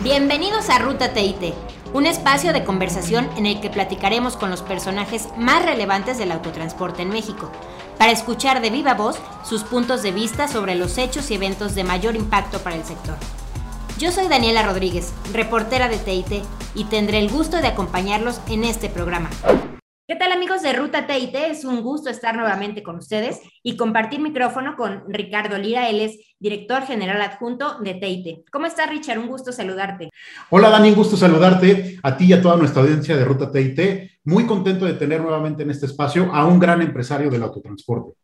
Bienvenidos a Ruta TIT, un espacio de conversación en el que platicaremos con los personajes más relevantes del autotransporte en México, para escuchar de viva voz sus puntos de vista sobre los hechos y eventos de mayor impacto para el sector. Yo soy Daniela Rodríguez, reportera de TIT, y tendré el gusto de acompañarlos en este programa. ¿Qué tal amigos de Ruta TIT? Es un gusto estar nuevamente con ustedes y compartir micrófono con Ricardo Lira. Él es director general adjunto de TIT. ¿Cómo estás, Richard? Un gusto saludarte. Hola, Dani, un gusto saludarte a ti y a toda nuestra audiencia de Ruta TIT. Muy contento de tener nuevamente en este espacio a un gran empresario del autotransporte.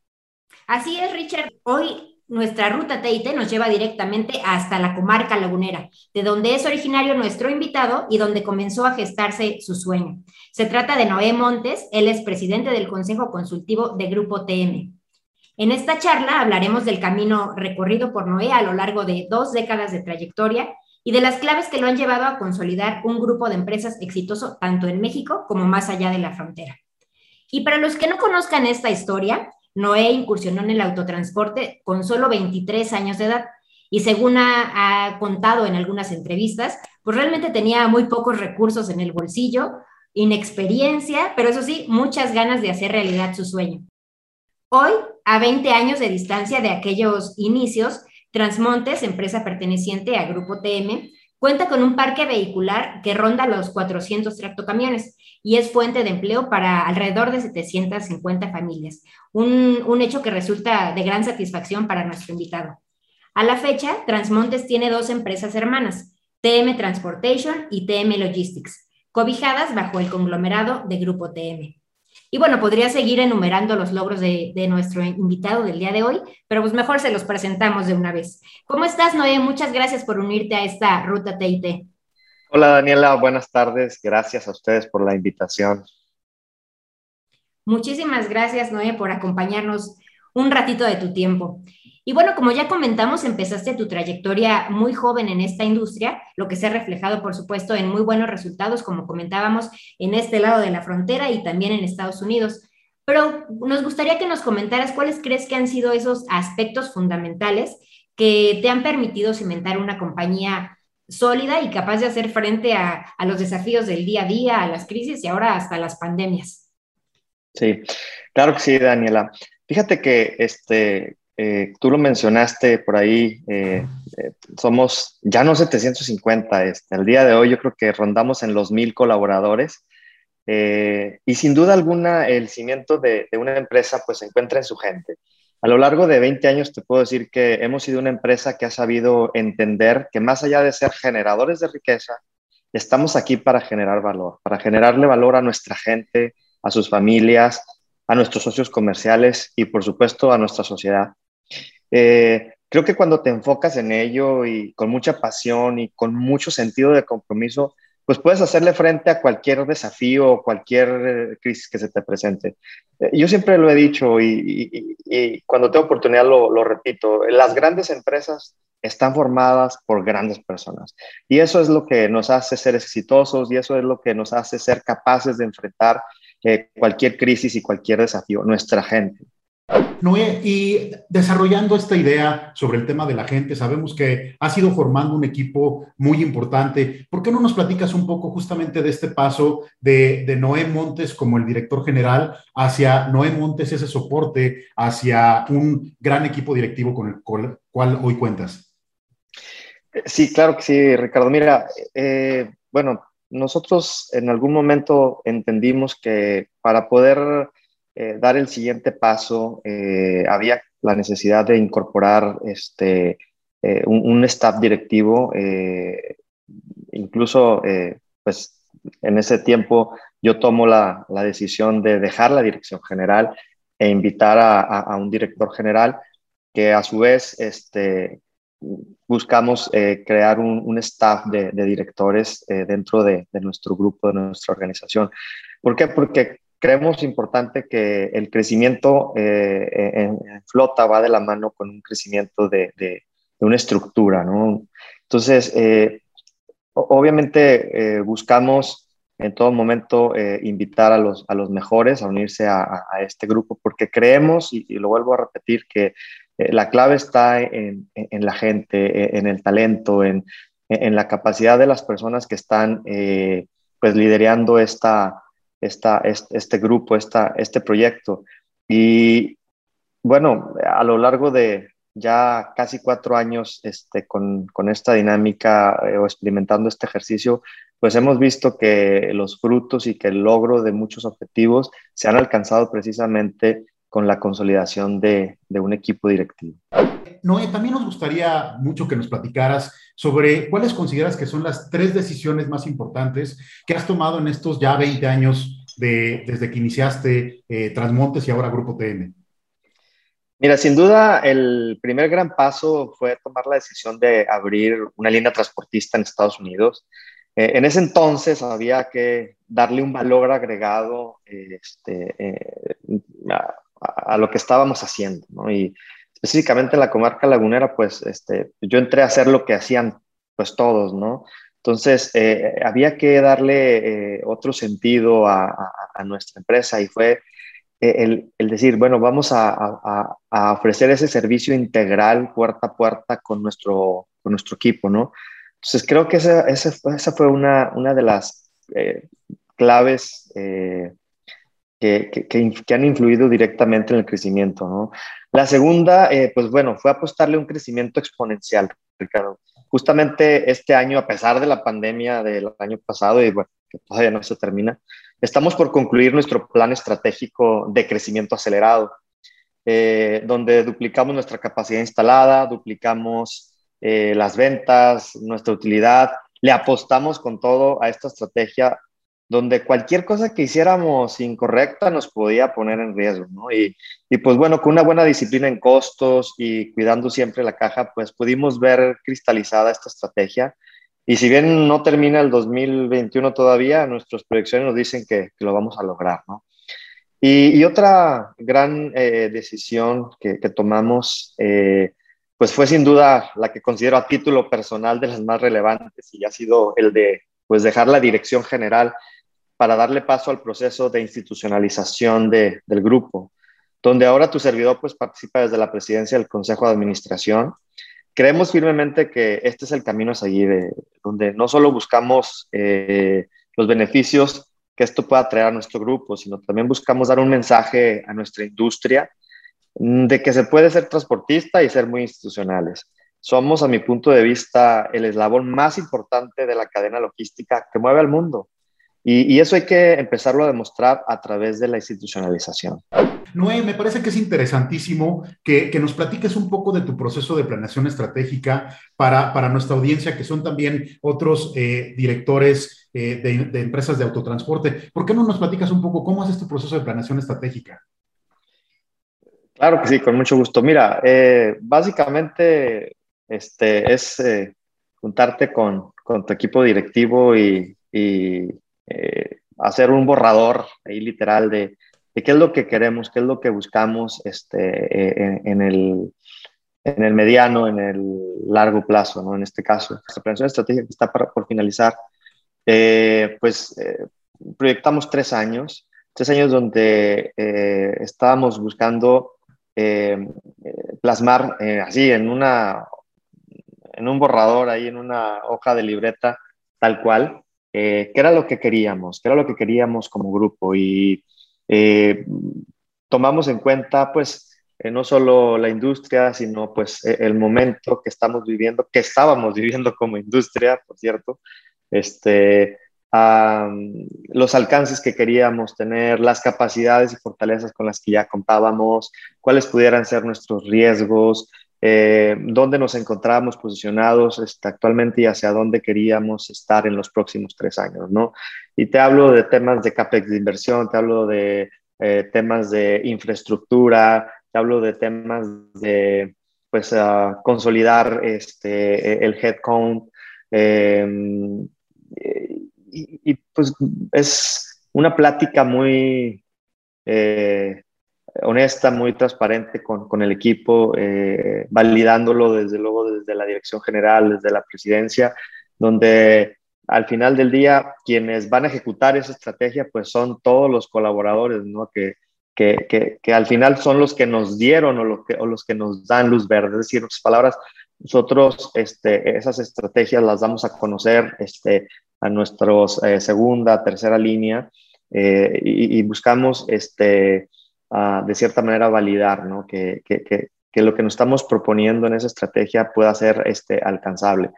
Así es, Richard. Hoy nuestra ruta TIT nos lleva directamente hasta la comarca lagunera, de donde es originario nuestro invitado y donde comenzó a gestarse su sueño. Se trata de Noé Montes, él es presidente del Consejo Consultivo de Grupo TM. En esta charla hablaremos del camino recorrido por Noé a lo largo de dos décadas de trayectoria y de las claves que lo han llevado a consolidar un grupo de empresas exitoso tanto en México como más allá de la frontera. Y para los que no conozcan esta historia, Noé incursionó en el autotransporte con solo 23 años de edad y según ha, contado en algunas entrevistas, pues realmente tenía muy pocos recursos en el bolsillo, inexperiencia, pero eso sí, muchas ganas de hacer realidad su sueño. Hoy, a 20 años de distancia de aquellos inicios, Transmontes, empresa perteneciente a Grupo TM, cuenta con un parque vehicular que ronda los 400 tractocamiones y es fuente de empleo para alrededor de 750 familias, un, hecho que resulta de gran satisfacción para nuestro invitado. A la fecha, Transmontes tiene dos empresas hermanas, TM Transportation y TM Logistics, cobijadas bajo el conglomerado de Grupo TM. Y bueno, podría seguir enumerando los logros de, de, nuestro invitado del día de hoy, pero pues mejor se los presentamos de una vez. ¿Cómo estás, Noé? Muchas gracias por unirte a esta ruta TIT. Hola, Daniela. Buenas tardes. Gracias a ustedes por la invitación. Muchísimas gracias, Noé, por acompañarnos un ratito de tu tiempo. Y bueno, como ya comentamos, empezaste tu trayectoria muy joven en esta industria, lo que se ha reflejado, por supuesto, en muy buenos resultados, como comentábamos, en este lado de la frontera y también en Estados Unidos. Pero nos gustaría que nos comentaras cuáles crees que han sido esos aspectos fundamentales que te han permitido cimentar una compañía sólida y capaz de hacer frente a, a los desafíos del día a día, a las crisis y ahora hasta las pandemias. Sí, claro que sí, Daniela. Fíjate que este, eh, tú lo mencionaste por ahí, eh, eh, somos ya no 750, este, el día de hoy yo creo que rondamos en los mil colaboradores y sin duda alguna el cimiento de, de, una empresa pues se encuentra en su gente. A lo largo de 20 años te puedo decir que hemos sido una empresa que ha sabido entender que más allá de ser generadores de riqueza, estamos aquí para generar valor, para generarle valor a nuestra gente, a sus familias, a nuestros socios comerciales y por supuesto a nuestra sociedad. Eh, creo que cuando te enfocas en ello y con mucha pasión y con mucho sentido de compromiso, pues puedes hacerle frente a cualquier desafío o cualquier eh, crisis que se te presente. Eh, yo siempre lo he dicho y, cuando tengo oportunidad lo, lo, repito, las grandes empresas están formadas por grandes personas y eso es lo que nos hace ser exitosos y eso es lo que nos hace ser capaces de enfrentar cualquier crisis y cualquier desafío, nuestra gente. Noé, y desarrollando esta idea sobre el tema de la gente, sabemos que has ido formando un equipo muy importante. ¿Por qué no nos platicas un poco justamente de este paso de, Noé Montes como el director general hacia Noé Montes, ese soporte, hacia un gran equipo directivo con el cual, hoy cuentas? Sí, claro que sí, Ricardo. Mira, eh, bueno, nosotros en algún momento entendimos que para poder eh, dar el siguiente paso, eh, había la necesidad de incorporar este, eh, un, staff directivo, incluso pues en ese tiempo yo tomo la, la, decisión de dejar la dirección general e invitar a, a, un director general que a su vez este, buscamos crear un, un, staff de, directores dentro de, de, nuestro grupo, de nuestra organización. ¿Por qué? Porque creemos importante que el crecimiento eh, en, flota va de la mano con un crecimiento de, una estructura, ¿no? Entonces, eh, obviamente eh, buscamos en todo momento invitar a los, a los mejores a unirse a, este grupo porque creemos, y, lo vuelvo a repetir, que la clave está en, en, la gente, en el talento, en en, la capacidad de las personas que están pues liderando esta, esta, este, grupo, esta, este proyecto. Y bueno, a lo largo de ya casi cuatro años este, con, con esta dinámica o experimentando este ejercicio, pues hemos visto que los frutos y que el logro de muchos objetivos se han alcanzado precisamente con la consolidación de, de un equipo directivo. Noé, también nos gustaría mucho que nos platicaras sobre cuáles consideras que son las tres decisiones más importantes que has tomado en estos ya 20 años de, desde que iniciaste eh, Transmontes y ahora Grupo TN. Mira, sin duda el primer gran paso fue tomar la decisión de abrir una línea transportista en Estados Unidos. Eh, en ese entonces había que darle un valor agregado este, eh, a, lo que estábamos haciendo, ¿no? Y específicamente en la comarca lagunera, pues este, yo entré a hacer lo que hacían pues todos, ¿no? Entonces, eh, había que darle otro sentido a, nuestra empresa y fue el, el, decir, bueno, vamos a, ofrecer ese servicio integral puerta a puerta con nuestro, con nuestro equipo, ¿no? Entonces, creo que esa, esa, fue una, una de las eh, claves eh, que, que, que, han influido directamente en el crecimiento. ¿no? La segunda, eh, pues bueno, fue apostarle un crecimiento exponencial, Justamente este año, a pesar de la pandemia del año pasado, y bueno, todavía no se termina, estamos por concluir nuestro plan estratégico de crecimiento acelerado, donde duplicamos nuestra capacidad instalada, duplicamos eh, las ventas, nuestra utilidad. Le apostamos con todo a esta estrategia donde cualquier cosa que hiciéramos incorrecta nos podía poner en riesgo, ¿no? Y, y, pues bueno, con una buena disciplina en costos y cuidando siempre la caja, pues pudimos ver cristalizada esta estrategia. Y si bien no termina el 2021 todavía, nuestras proyecciones nos dicen que, lo vamos a lograr, ¿no? Y, otra gran eh, decisión que, que tomamos eh, pues fue sin duda la que considero a título personal de las más relevantes y ha sido el de pues dejar la dirección general para darle paso al proceso de institucionalización de, del grupo, donde ahora tu servidor pues participa desde la presidencia del Consejo de Administración. Creemos firmemente que este es el camino a seguir, donde no solo buscamos eh, los beneficios que esto pueda traer a nuestro grupo, sino también buscamos dar un mensaje a nuestra industria Mm, de que se puede ser transportista y ser muy institucionales. Somos, a mi punto de vista, el eslabón más importante de la cadena logística que mueve al mundo. Y, eso hay que empezarlo a demostrar a través de la institucionalización. Noé, me parece que es interesantísimo que, nos platiques un poco de tu proceso de planeación estratégica para, para nuestra audiencia, que son también otros eh, directores eh, de, de empresas de autotransporte. ¿Por qué no nos platicas un poco cómo haces tu proceso de planeación estratégica? Claro que sí, con mucho gusto. Mira, eh, básicamente este, es eh, juntarte con, con, tu equipo directivo y, y eh, hacer un borrador ahí literal de, de, qué es lo que queremos, qué es lo que buscamos este, en, en, el, en el mediano, en el largo plazo, ¿no? En este caso, la planeación estratégica que está para, por finalizar, pues proyectamos tres años, tres años donde estábamos buscando eh, plasmar eh, así en, una, en un borrador, ahí en una hoja de libreta, tal cual, eh, qué era lo que queríamos, qué era lo que queríamos como grupo y tomamos en cuenta pues no solo la industria, sino pues e, el momento que estamos viviendo, que estábamos viviendo como industria, por cierto, este, los alcances que queríamos tener, las capacidades y fortalezas con las que ya contábamos, cuáles pudieran ser nuestros riesgos, eh, dónde nos encontrábamos posicionados este, actualmente y hacia dónde queríamos estar en los próximos tres años, ¿no? Y te hablo de temas de CAPEX de inversión, te hablo de eh, temas de infraestructura, te hablo de temas de, pues, uh, consolidar este, el headcount, eh, y, pues es una plática muy eh, honesta, muy transparente con, con el equipo, eh, validándolo desde luego desde la dirección general, desde la presidencia, donde al final del día quienes van a ejecutar esa estrategia pues son todos los colaboradores, ¿no? Que, que, que, que al final son los que nos dieron o, lo que, o los que nos dan luz verde. Es decir, en otras palabras, nosotros este, esas estrategias las damos a conocer este, a nuestros eh, segunda, tercera línea eh, y, buscamos este, de cierta manera validar ¿no? que, que, que, que, lo que nos estamos proponiendo en esa estrategia pueda ser este, alcanzable.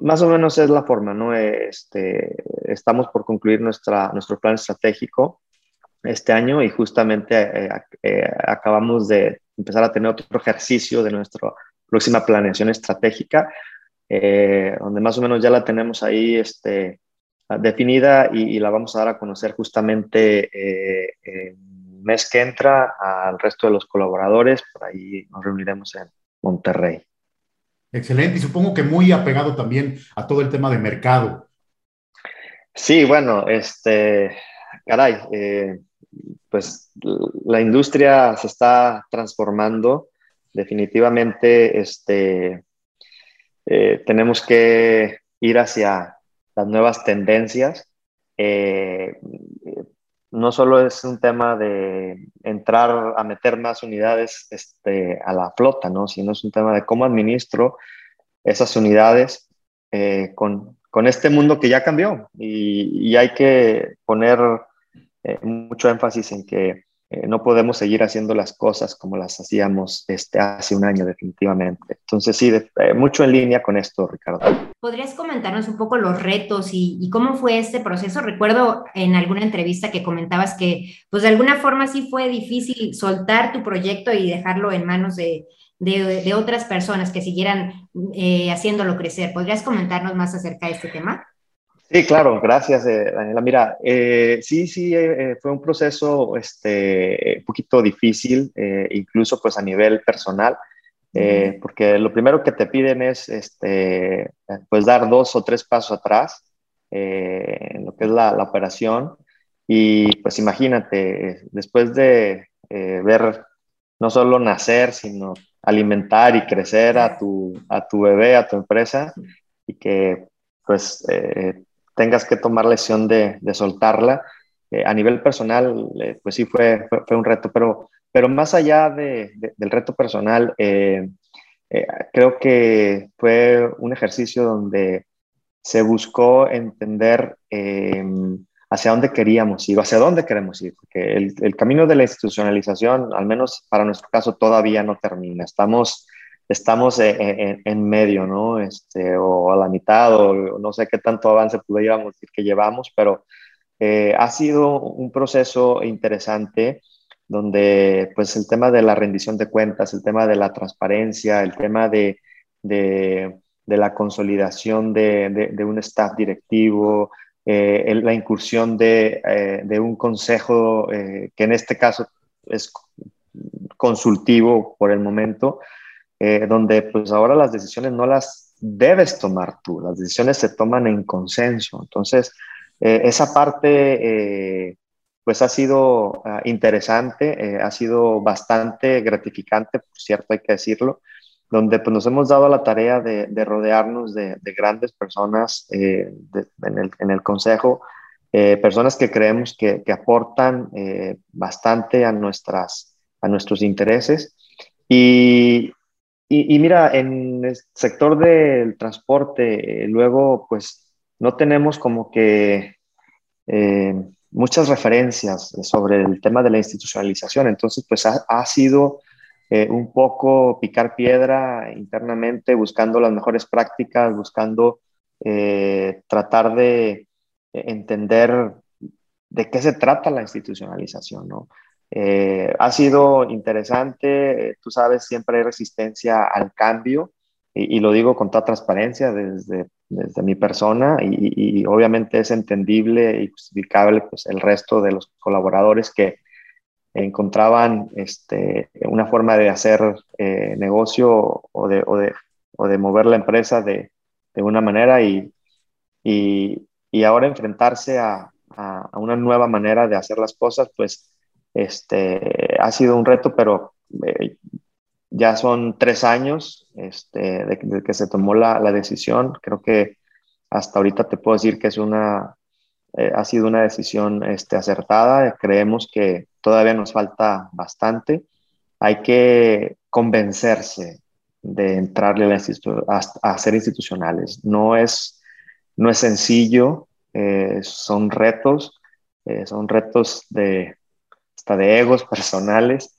Más o menos es la forma, ¿no? Este, estamos por concluir nuestra, nuestro plan estratégico este año y justamente eh, eh, acabamos de empezar a tener otro ejercicio de nuestra próxima planeación estratégica, eh, donde más o menos ya la tenemos ahí este, definida y, la vamos a dar a conocer justamente el mes que entra al resto de los colaboradores. Por ahí nos reuniremos en Monterrey. Excelente, y supongo que muy apegado también a todo el tema de mercado. Sí, bueno, este, caray, eh, pues la industria se está transformando. Definitivamente, este, eh, tenemos que ir hacia las nuevas tendencias. Eh, no solo es un tema de entrar a meter más unidades este, a la flota, ¿no? sino es un tema de cómo administro esas unidades eh, con, con, este mundo que ya cambió y, y hay que poner eh, mucho énfasis en que eh, no podemos seguir haciendo las cosas como las hacíamos este, hace un año definitivamente. Entonces sí, eh, mucho en línea con esto, Ricardo. ¿Podrías comentarnos un poco los retos y, cómo fue este proceso? Recuerdo en alguna entrevista que comentabas que pues de alguna forma sí fue difícil soltar tu proyecto y dejarlo en manos de, de, otras personas que siguieran eh, haciéndolo crecer. ¿Podrías comentarnos más acerca de este tema? Sí, claro, gracias, eh, Daniela. Mira, eh, sí, sí, eh, fue un proceso este, un poquito difícil, incluso pues a nivel personal, porque lo primero que te piden es este, pues dar dos o tres pasos atrás en lo que es la, la, operación. Y pues imagínate, después de ver no solo nacer, sino alimentar y crecer a tu, a tu bebé, a tu empresa y que pues tengas que tomar la decisión de, soltarla. Eh, a nivel personal, eh, pues sí fue, fue, un reto, pero, pero más allá de, del reto personal, eh, creo que fue un ejercicio donde se buscó entender hacia dónde queríamos ir, hacia dónde queremos ir, porque el, camino de la institucionalización, al menos para nuestro caso, todavía no termina. Estamos estamos en, medio, ¿no? Este, o a la mitad, o no sé qué tanto avance pudiéramos decir que llevamos, pero eh, ha sido un proceso interesante donde pues el tema de la rendición de cuentas, el tema de la transparencia, el tema de, de, la consolidación de, de, un staff directivo, eh, la incursión de, eh, de un consejo que en este caso es consultivo por el momento, eh, donde pues ahora las decisiones no las debes tomar tú, las decisiones se toman en consenso. Entonces, eh, esa parte eh, pues ha sido ah, interesante, ha sido bastante gratificante, por cierto, hay que decirlo, donde pues nos hemos dado la tarea de, rodearnos de, grandes personas en, el, en, el, consejo, personas que creemos que, que aportan bastante a, nuestras, a nuestros intereses. Y, y, mira, en el sector del transporte, eh, luego, pues no tenemos como que eh, muchas referencias sobre el tema de la institucionalización. Entonces, pues ha, sido eh, un poco picar piedra internamente, buscando las mejores prácticas, buscando tratar de entender de qué se trata la institucionalización, ¿no? Eh, ha sido interesante, tú sabes, siempre hay resistencia al cambio y, lo digo con toda transparencia desde, desde mi persona y, obviamente es entendible y justificable pues, el resto de los colaboradores que encontraban este, una forma de hacer eh, negocio o de, o, de, o de, mover la empresa de, de una manera y, y, ahora enfrentarse a, a, a una nueva manera de hacer las cosas, pues este, ha sido un reto, pero eh, ya son tres años este, de, que se tomó la, la, decisión. Creo que hasta ahorita te puedo decir que es una, eh, ha sido una decisión este, acertada. Creemos que todavía nos falta bastante. Hay que convencerse de entrarle a, ser institucionales. No es, no es sencillo, eh, son retos, eh, son retos de, hasta de egos personales,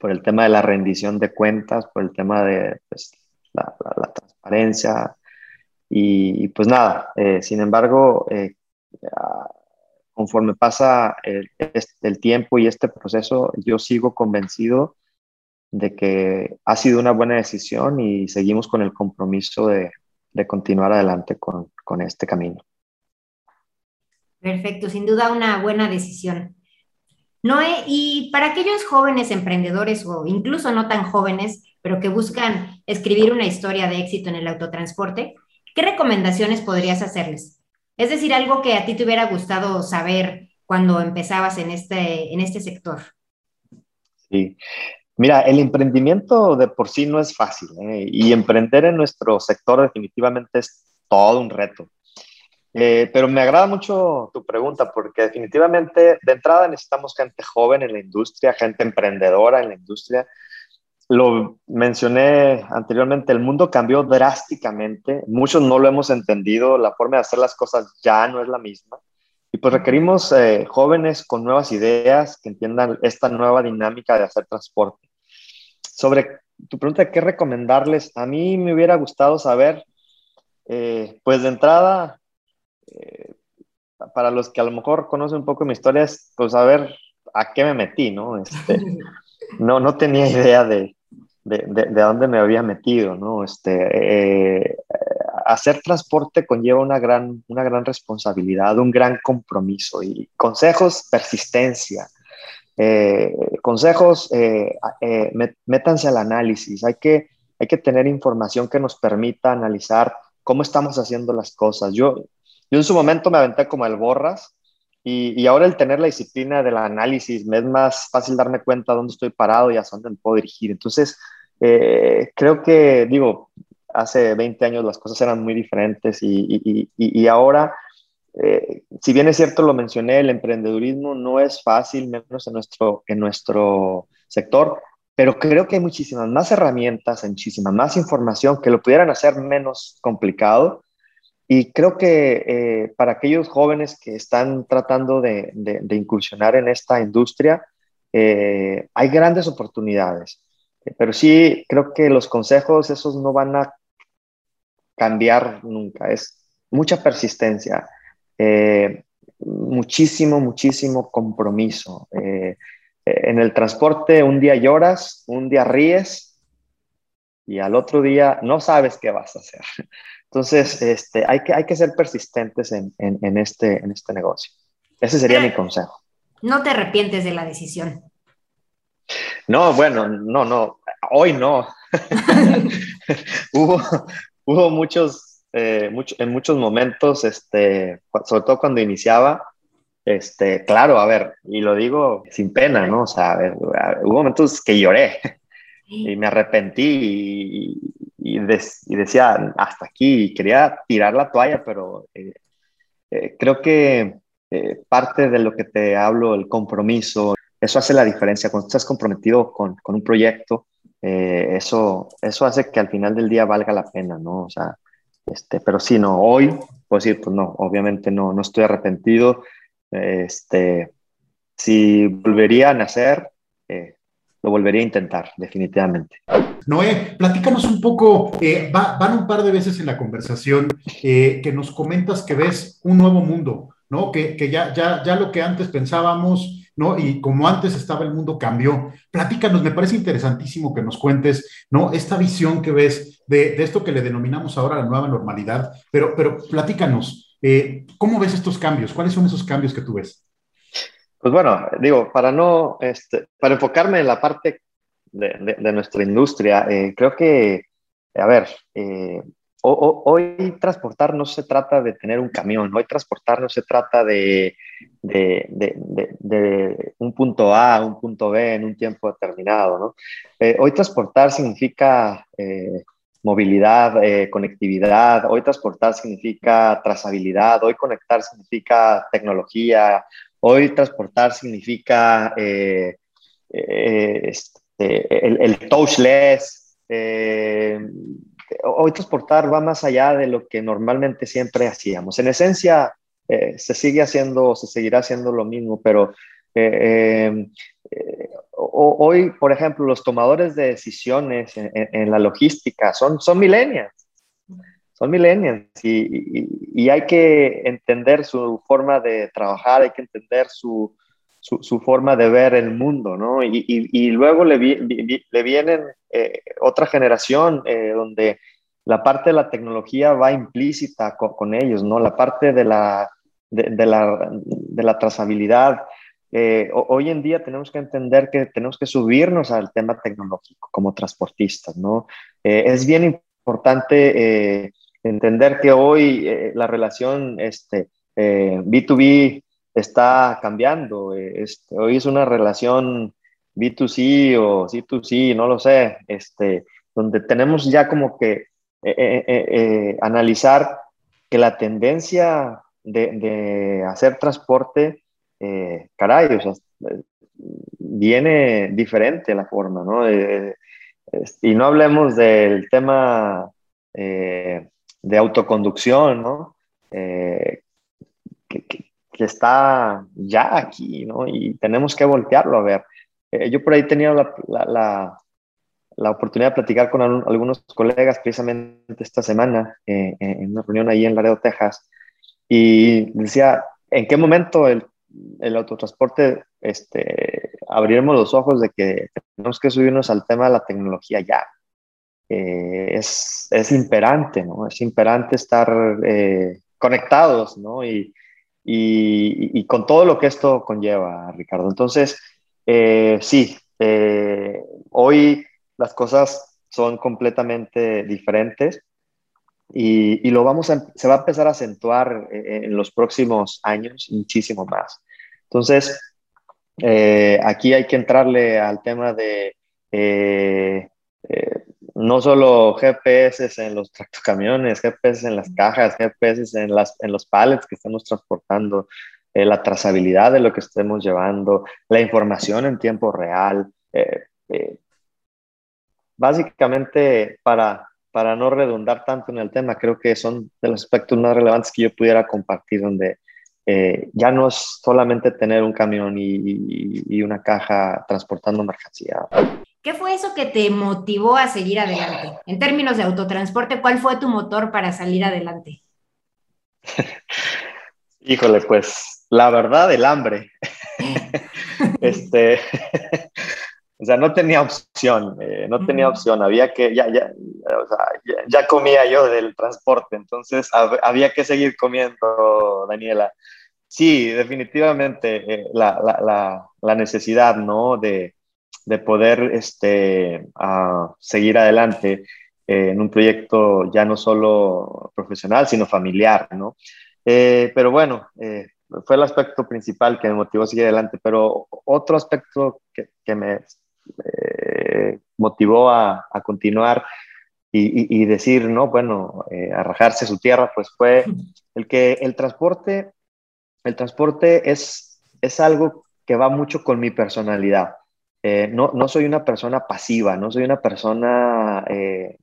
por el tema de la rendición de cuentas, por el tema de pues, la, transparencia. Y, pues nada, eh, sin embargo, conforme pasa el, el, tiempo y este proceso, yo sigo convencido de que ha sido una buena decisión y seguimos con el compromiso de, continuar adelante con, este camino. Perfecto, sin duda una buena decisión. Noé, y para aquellos jóvenes emprendedores o incluso no tan jóvenes, pero que buscan escribir una historia de éxito en el autotransporte, ¿qué recomendaciones podrías hacerles? Es decir, algo que a ti te hubiera gustado saber cuando empezabas en este, en este sector. Sí, Mira, el emprendimiento de por sí no es fácil ¿eh? y emprender en nuestro sector definitivamente es todo un reto. Eh, pero me agrada mucho tu pregunta porque definitivamente de entrada necesitamos gente joven en la industria, gente emprendedora en la industria. Lo mencioné anteriormente, el mundo cambió drásticamente, muchos no lo hemos entendido, la forma de hacer las cosas ya no es la misma. Y pues requerimos eh, jóvenes con nuevas ideas que entiendan esta nueva dinámica de hacer transporte sobre tu pregunta, ¿qué recomendarles? A mí me hubiera gustado saber, eh, pues de entrada, eh, para los que a lo mejor conocen un poco mi historia, es pues saber a qué me metí, ¿no? Este, no, no tenía idea de, de, de, dónde me había metido, ¿no? Este, eh, hacer transporte conlleva una gran, una gran responsabilidad, un gran compromiso y consejos, persistencia, eh, consejos, eh, eh, métanse al análisis. Hay que, hay que tener información que nos permita analizar cómo estamos haciendo las cosas. Yo, yo en su momento me aventé como el borras y, y ahora el tener la disciplina del análisis me es más fácil darme cuenta dónde estoy parado y hacia dónde puedo dirigir. Entonces, creo que, digo, hace 20 años las cosas eran muy diferentes y, y, y ahora eh, si bien es cierto, lo mencioné, el emprendedurismo no es fácil, menos en nuestro, en nuestro sector, pero creo que hay muchísimas más herramientas, muchísima más información que lo pudieran hacer menos complicado. Y creo que eh, para aquellos jóvenes que están tratando de, incursionar en esta industria, eh, hay grandes oportunidades. Pero sí, creo que los consejos esos no van a cambiar nunca. Es mucha persistencia eh, muchísimo, muchísimo compromiso. Eh, en el transporte un día lloras, un día ríes y al otro día no sabes qué vas a hacer. Entonces, este, hay, que, hay que ser persistentes en, en, este, en este negocio. Ese sería mi consejo. No te arrepientes de la decisión. No, bueno, no, no, hoy no. hubo, hubo muchos eh, en muchos momentos, este, sobre todo cuando iniciaba, este, claro, a ver, y lo digo sin pena, ¿no? O sea, hubo momentos que lloré y me arrepentí y, y, decía, hasta aquí, quería tirar la toalla, pero eh, eh, creo que parte de lo que te hablo, el compromiso, eso hace la diferencia. Cuando estás comprometido con, con un proyecto, eso, eso hace que al final del día valga la pena, ¿no? O sea, este, pero sí, no, hoy, pues decir, pues no, obviamente no, no estoy arrepentido. Este, si volvería a nacer, eh, lo volvería a intentar, definitivamente. Noé, platícanos un poco, eh, van un par de veces en la conversación eh, que nos comentas que ves un nuevo mundo, ¿no? Que, que ya, ya, ya lo que antes pensábamos ¿no? Y como antes estaba el mundo cambió. Platícanos, me parece interesantísimo que nos cuentes, ¿no? Esta visión que ves de, esto que le denominamos ahora la nueva normalidad, pero, pero platícanos, eh, ¿cómo ves estos cambios? ¿Cuáles son esos cambios que tú ves? Pues bueno, digo, para no, este, para enfocarme en la parte de, nuestra industria, eh, creo que, a ver, eh, hoy transportar no se trata de tener un camión, hoy transportar no se trata de, de, un punto A un punto B en un tiempo determinado. ¿no? Eh, hoy transportar significa movilidad, conectividad, hoy transportar significa trazabilidad, hoy conectar significa tecnología, hoy transportar significa este, el, el touchless, hoy transportar va más allá de lo que normalmente siempre hacíamos. En esencia, se sigue haciendo, se seguirá haciendo lo mismo, pero hoy, por ejemplo, los tomadores de decisiones en, la logística son, son millennials. Son millennials y, hay que entender su forma de trabajar, hay que entender su, su, forma de ver el mundo, ¿no? Y, luego le, le vienen eh, otra generación eh, donde la parte de la tecnología va implícita con, ellos, ¿no? La parte de la, de, la, de la trazabilidad, eh, hoy en día tenemos que entender que tenemos que subirnos al tema tecnológico como transportistas, ¿no? Es bien importante entender que hoy la relación este, B2B está cambiando. Este, hoy es una relación B2C o C2C, no lo sé, este, donde tenemos ya como que analizar que la tendencia de, hacer transporte eh, caray, o sea, viene diferente la forma, ¿no? y no hablemos del tema eh, de autoconducción, ¿no? Eh, está ya aquí, ¿no? Y tenemos que voltearlo a ver. yo por ahí tenía la, la, la, oportunidad de platicar con algunos colegas precisamente esta semana en una reunión ahí en Laredo, Texas, y decía, ¿en qué momento el el autotransporte, este, abriremos los ojos de que tenemos que subirnos al tema de la tecnología ya. Eh, es, es, imperante, ¿no? Es imperante estar eh, conectados, ¿no? Y, y, y, con todo lo que esto conlleva, Ricardo. Entonces, eh, sí, hoy las cosas son completamente diferentes y, y, lo vamos a, se va a empezar a acentuar en los próximos años muchísimo más. Entonces, eh, aquí hay que entrarle al tema de eh, eh, no solo GPS en los tractocamiones, GPS en las cajas, GPS en, las, en los pallets que estamos transportando, la trazabilidad de lo que estemos llevando, la información en tiempo real. básicamente, para, para no redundar tanto en el tema, creo que son de los aspectos más relevantes que yo pudiera compartir, donde eh, ya no es solamente tener un camión y, una caja transportando mercancía. ¿Qué fue eso que te motivó a seguir adelante? En términos de autotransporte, ¿cuál fue tu motor para salir adelante? Híjole, pues la verdad, el hambre. este, o sea, no tenía opción, eh, no tenía opción, había que, ya, ya, o sea, ya, comía yo del transporte, entonces había que seguir comiendo, Daniela. Sí, definitivamente, eh, la, la, la, necesidad, ¿no? De, de poder este, seguir adelante eh, en un proyecto ya no solo profesional, sino familiar, ¿no? pero bueno, fue el aspecto principal que me motivó a seguir adelante, pero otro aspecto que, que me eh, motivó a, continuar y, decir, no, bueno, eh, arrajarse su tierra, pues fue el que el transporte, el transporte es, es algo que va mucho con mi personalidad. Eh, no, no, soy una persona pasiva, no soy una persona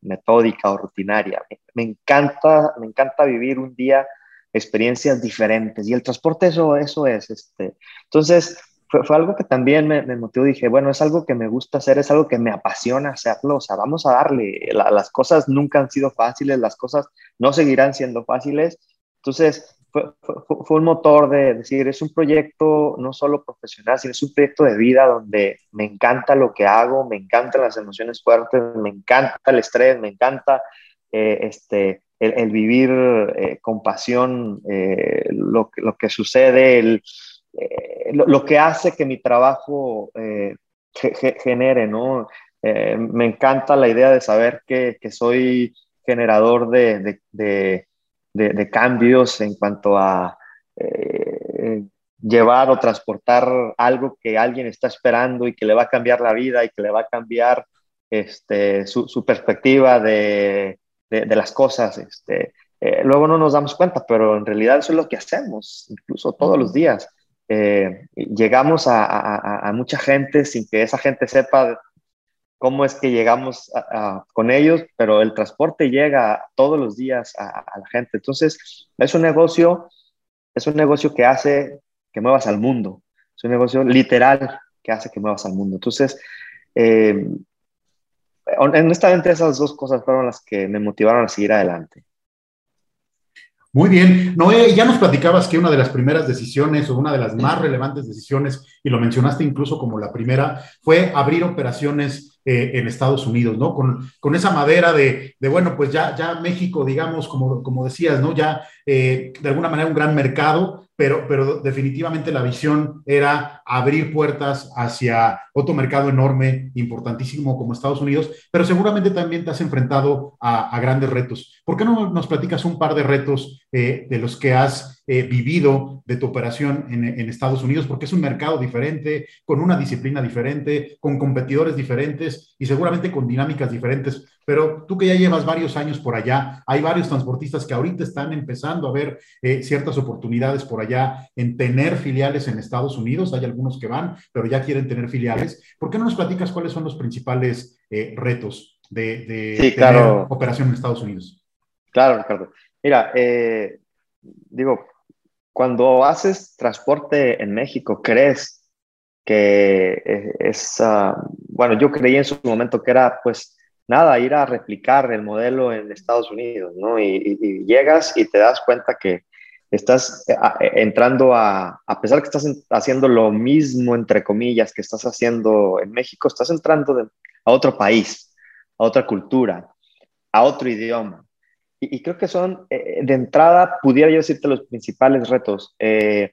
metódica o rutinaria. Me, encanta, me encanta vivir un día experiencias diferentes y el transporte eso, eso es. Este. Entonces, fue, fue, algo que también me, me, motivó. Dije, bueno, es algo que me gusta hacer, es algo que me apasiona hacerlo. O sea, vamos a darle. las cosas nunca han sido fáciles, las cosas no seguirán siendo fáciles. Entonces, fue, un motor de decir, es un proyecto no solo profesional, sino es un proyecto de vida donde me encanta lo que hago, me encantan las emociones fuertes, me encanta el estrés, me encanta eh, este, el, vivir eh, con pasión eh, lo, lo, que sucede, el eh, lo, que hace que mi trabajo genere, ¿no? Me encanta la idea de saber que, que soy generador de, cambios en cuanto a llevar o transportar algo que alguien está esperando y que le va a cambiar la vida y que le va a cambiar este, su, perspectiva de, las cosas. Este, luego no nos damos cuenta, pero en realidad eso es lo que hacemos, incluso todos los días. Eh, llegamos a, mucha gente sin que esa gente sepa cómo es que llegamos con ellos, pero el transporte llega todos los días a, la gente. Entonces, es un negocio, es un negocio que hace que muevas al mundo. Es un negocio literal que hace que muevas al mundo. Entonces, eh, honestamente esas dos cosas fueron las que me motivaron a seguir adelante. Muy bien. Noé, ya nos platicabas que una de las primeras decisiones o una de las más relevantes decisiones, y lo mencionaste incluso como la primera, fue abrir operaciones eh, en Estados Unidos, ¿no? Con, con esa madera de, de, bueno, pues ya, ya México, digamos, como, como decías, ¿no? Ya eh, de alguna manera un gran mercado, pero, pero definitivamente la visión era abrir puertas hacia otro mercado enorme, importantísimo como Estados Unidos, pero seguramente también te has enfrentado a, grandes retos. ¿Por qué no nos platicas un par de retos eh, de los que has eh, vivido de tu operación en, en, Estados Unidos? Porque es un mercado diferente, con una disciplina diferente, con competidores diferentes y seguramente con dinámicas diferentes. Pero tú que ya llevas varios años por allá, hay varios transportistas que ahorita están empezando a ver eh, ciertas oportunidades por allá en tener filiales en Estados Unidos. Hay algunos que van, pero ya quieren tener filiales. ¿Por qué no nos platicas cuáles son los principales eh, retos de, tener operación en Estados Unidos? Claro, Ricardo. Mira, eh, digo, cuando haces transporte en México, crees que es, ah, bueno, yo creí en su momento que era pues nada, ir a replicar el modelo en Estados Unidos, ¿no? Y, llegas y te das cuenta que estás eh, eh, entrando a, a pesar que estás haciendo lo mismo, entre comillas, que estás haciendo en México, estás entrando a otro país, a otra cultura, a otro idioma. Y, creo que son, eh, de entrada, pudiera yo decirte los principales retos. Eh,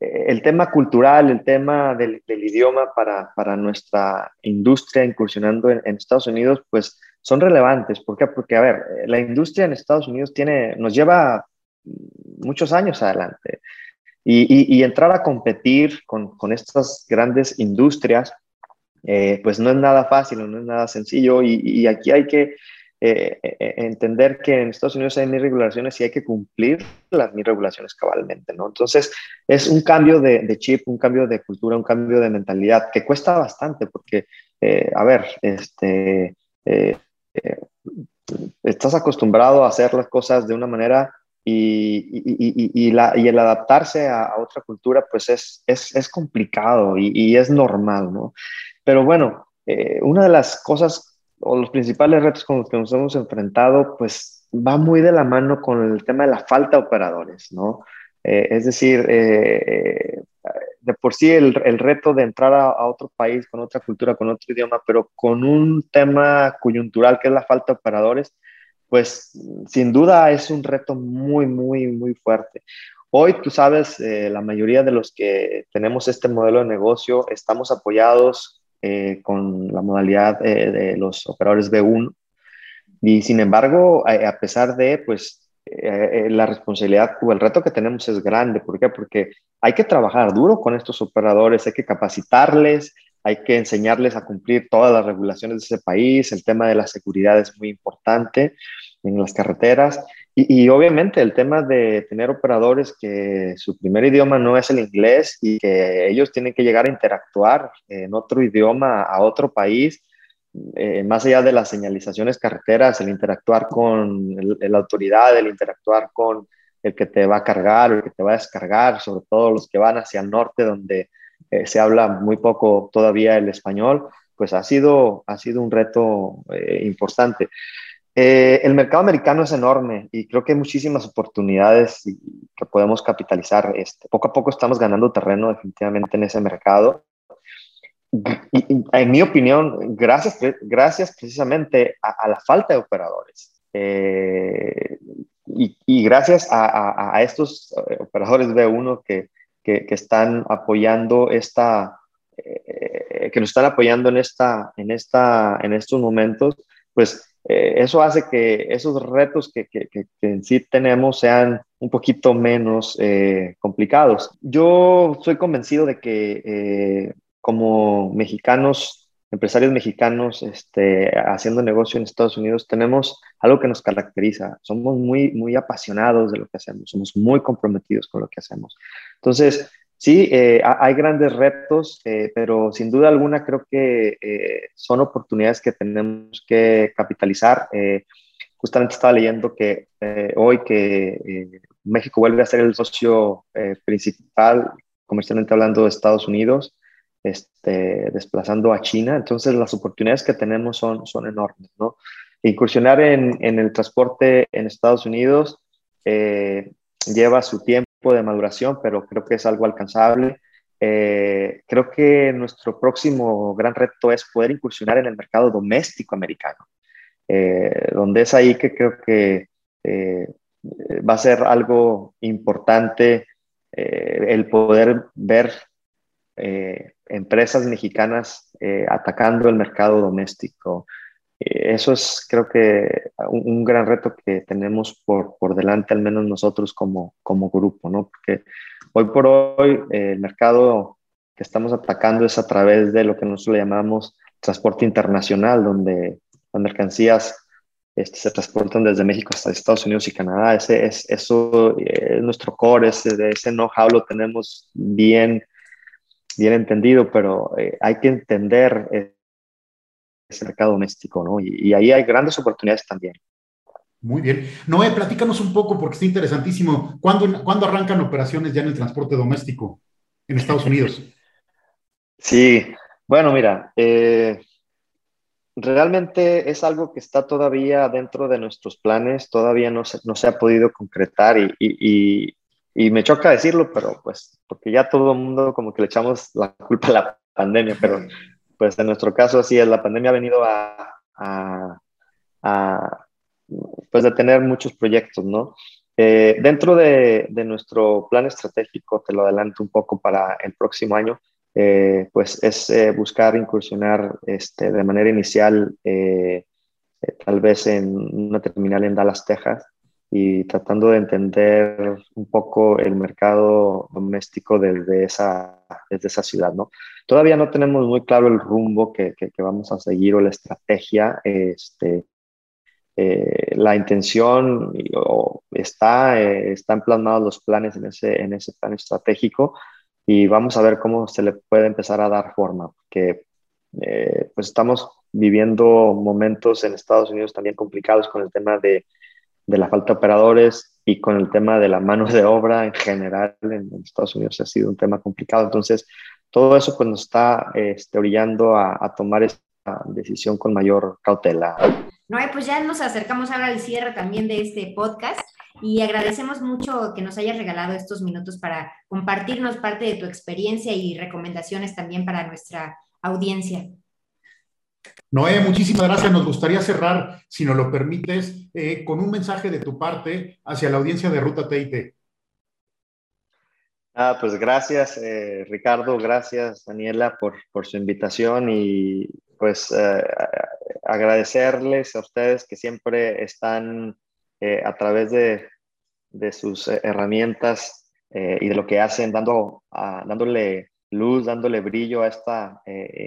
el tema cultural, el tema del, idioma para, para, nuestra industria incursionando en, Estados Unidos, pues son relevantes. ¿Por qué? Porque, a ver, la industria en Estados Unidos tiene, nos lleva muchos años adelante. Y, y, entrar a competir con, con estas grandes industrias, eh, pues no es nada fácil, no es nada sencillo. Y, y aquí hay que eh, eh, eh, entender que en Estados Unidos hay mil regulaciones y hay que cumplir las mil regulaciones cabalmente, ¿no? Entonces, es un cambio de, chip, un cambio de cultura, un cambio de mentalidad que cuesta bastante porque, a ver, este, estás acostumbrado a hacer las cosas de una manera y, y, la, y el adaptarse a, otra cultura, pues es, es, es complicado y, es normal, ¿no? Pero bueno, una de las cosas o los principales retos con los que nos hemos enfrentado, pues va muy de la mano con el tema de la falta de operadores, ¿no? Eh, es decir, eh, de por sí el, el reto de entrar a, otro país con otra cultura, con otro idioma, pero con un tema coyuntural que es la falta de operadores, pues sin duda es un reto muy, muy, muy fuerte. Hoy, tú sabes, eh, la mayoría de los que tenemos este modelo de negocio estamos apoyados eh, con la modalidad eh, de los operadores B1. Y sin embargo, a, pesar de, pues, eh, la responsabilidad o el reto que tenemos es grande. ¿Por qué? Porque hay que trabajar duro con estos operadores, hay que capacitarles, hay que enseñarles a cumplir todas las regulaciones de ese país. El tema de la seguridad es muy importante en las carreteras y, obviamente el tema de tener operadores que su primer idioma no es el inglés y que ellos tienen que llegar a interactuar en otro idioma a otro país, eh, más allá de las señalizaciones carreteras, el interactuar con la autoridad, el interactuar con el que te va a cargar o el que te va a descargar, sobre todo los que van hacia el norte donde eh, se habla muy poco todavía el español, pues ha sido, ha sido un reto eh, importante. Eh, el mercado americano es enorme y creo que hay muchísimas oportunidades que podemos capitalizar. Este, poco a poco estamos ganando terreno definitivamente en ese mercado. Y, en mi opinión, gracias, gracias precisamente a, la falta de operadores. Eh, y, gracias a, estos eh, operadores B1 que, que, están apoyando esta, que nos están apoyando en, esta, en, esta, en estos momentos, pues eh, eso hace que esos retos que, que, que, en sí tenemos sean un poquito menos eh, complicados. Yo soy convencido de que eh, como mexicanos, empresarios mexicanos este, haciendo negocio en Estados Unidos, tenemos algo que nos caracteriza. Somos muy, muy apasionados de lo que hacemos, somos muy comprometidos con lo que hacemos. Entonces, Sí, eh, hay grandes retos, eh, pero sin duda alguna creo que eh, son oportunidades que tenemos que capitalizar. justamente estaba leyendo que hoy que México vuelve a ser el socio principal, comercialmente hablando, de Estados Unidos, este, desplazando a China. Entonces las oportunidades que tenemos son, son enormes, ¿no? Incursionar en, en el transporte en Estados Unidos lleva su tiempo de maduración, pero creo que es algo alcanzable. Eh, creo que nuestro próximo gran reto es poder incursionar en el mercado doméstico americano, eh, donde es ahí que creo que eh, va a ser algo importante el poder ver empresas mexicanas atacando el mercado doméstico. Eso es, creo que, un, gran reto que tenemos por, por, delante, al menos nosotros como, como grupo, ¿no? Porque hoy por hoy eh, el mercado que estamos atacando es a través de lo que nosotros le llamamos transporte internacional, donde las mercancías este, se transportan desde México hasta Estados Unidos y Canadá. Ese, es, eso es nuestro core, ese, ese know-how lo tenemos bien, bien entendido, pero eh, hay que entender eh, ese mercado doméstico, ¿no? Y, ahí hay grandes oportunidades también. Muy bien. Noé, platícanos un poco porque está interesantísimo. ¿Cuándo, ¿Cuándo, arrancan operaciones ya en el transporte doméstico en Estados Unidos? Sí, bueno, mira, eh, realmente es algo que está todavía dentro de nuestros planes, todavía no se, no se ha podido concretar y, y, y, me choca decirlo, pero pues, porque ya todo el mundo como que le echamos la culpa a la pandemia, pero pues en nuestro caso así es, la pandemia ha venido a, a, a pues detener muchos proyectos, ¿no? Eh, dentro de, de, nuestro plan estratégico, te lo adelanto un poco para el próximo año, eh, pues es eh, buscar incursionar este, de manera inicial, tal vez en una terminal en Dallas, Texas, y tratando de entender un poco el mercado doméstico desde esa, desde esa ciudad, ¿no? Todavía no tenemos muy claro el rumbo que, vamos a seguir o la estrategia. Este, eh, la intención está, eh, están plasmados los planes en ese, plan estratégico y vamos a ver cómo se le puede empezar a dar forma, porque eh, pues estamos viviendo momentos en Estados Unidos también complicados con el tema de, la falta de operadores y con el tema de la mano de obra en general en, en Estados Unidos ha sido un tema complicado. Entonces, todo eso pues nos está este, orillando a, tomar esta decisión con mayor cautela. No, pues ya nos acercamos ahora al cierre también de este podcast y agradecemos mucho que nos hayas regalado estos minutos para compartirnos parte de tu experiencia y recomendaciones también para nuestra audiencia. Noé, muchísimas gracias. Nos gustaría cerrar, si nos lo permites, eh, con un mensaje de tu parte hacia la audiencia de Ruta TIT. Ah, pues gracias, eh, Ricardo, gracias, Daniela, por, su invitación y pues eh, agradecerles a ustedes que siempre están eh, a través de, de sus herramientas y de lo que hacen, dando, dándole luz, dándole brillo a esta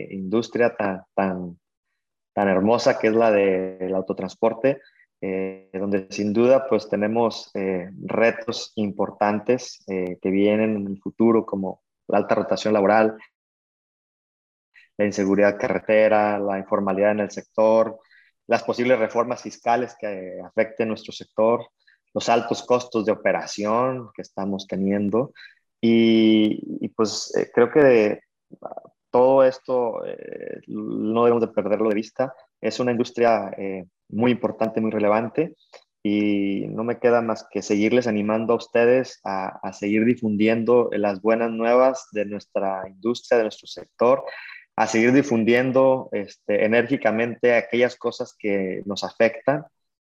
industria tan, tan, tan hermosa que es la del autotransporte. Eh, donde sin duda pues tenemos eh, retos importantes eh, que vienen en el futuro como la alta rotación laboral, la inseguridad carretera, la informalidad en el sector, las posibles reformas fiscales que afecten nuestro sector, los altos costos de operación que estamos teniendo y, pues creo que todo esto no debemos de perderlo de vista. Es una industria muy importante, muy relevante. Y no me queda más que seguirles animando a ustedes a, seguir difundiendo las buenas nuevas de nuestra industria, de nuestro sector, a seguir difundiendo este, enérgicamente aquellas cosas que nos afectan,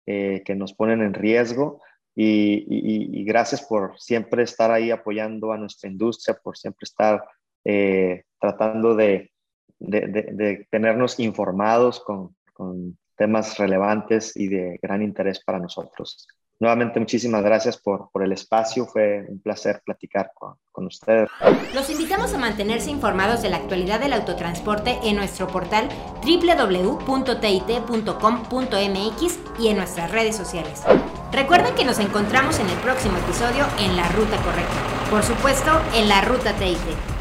eh, que nos ponen en riesgo. Y, gracias por siempre estar ahí apoyando a nuestra industria, por siempre estar eh, tratando de, de, tenernos informados con, temas relevantes y de gran interés para nosotros. Nuevamente, muchísimas gracias por, el espacio. Fue un placer platicar con, con, ustedes. Los invitamos a mantenerse informados de la actualidad del autotransporte en nuestro portal www.tit.com.mx y en nuestras redes sociales. Recuerden que nos encontramos en el próximo episodio en La Ruta Correcta. por supuesto, en la ruta Teite.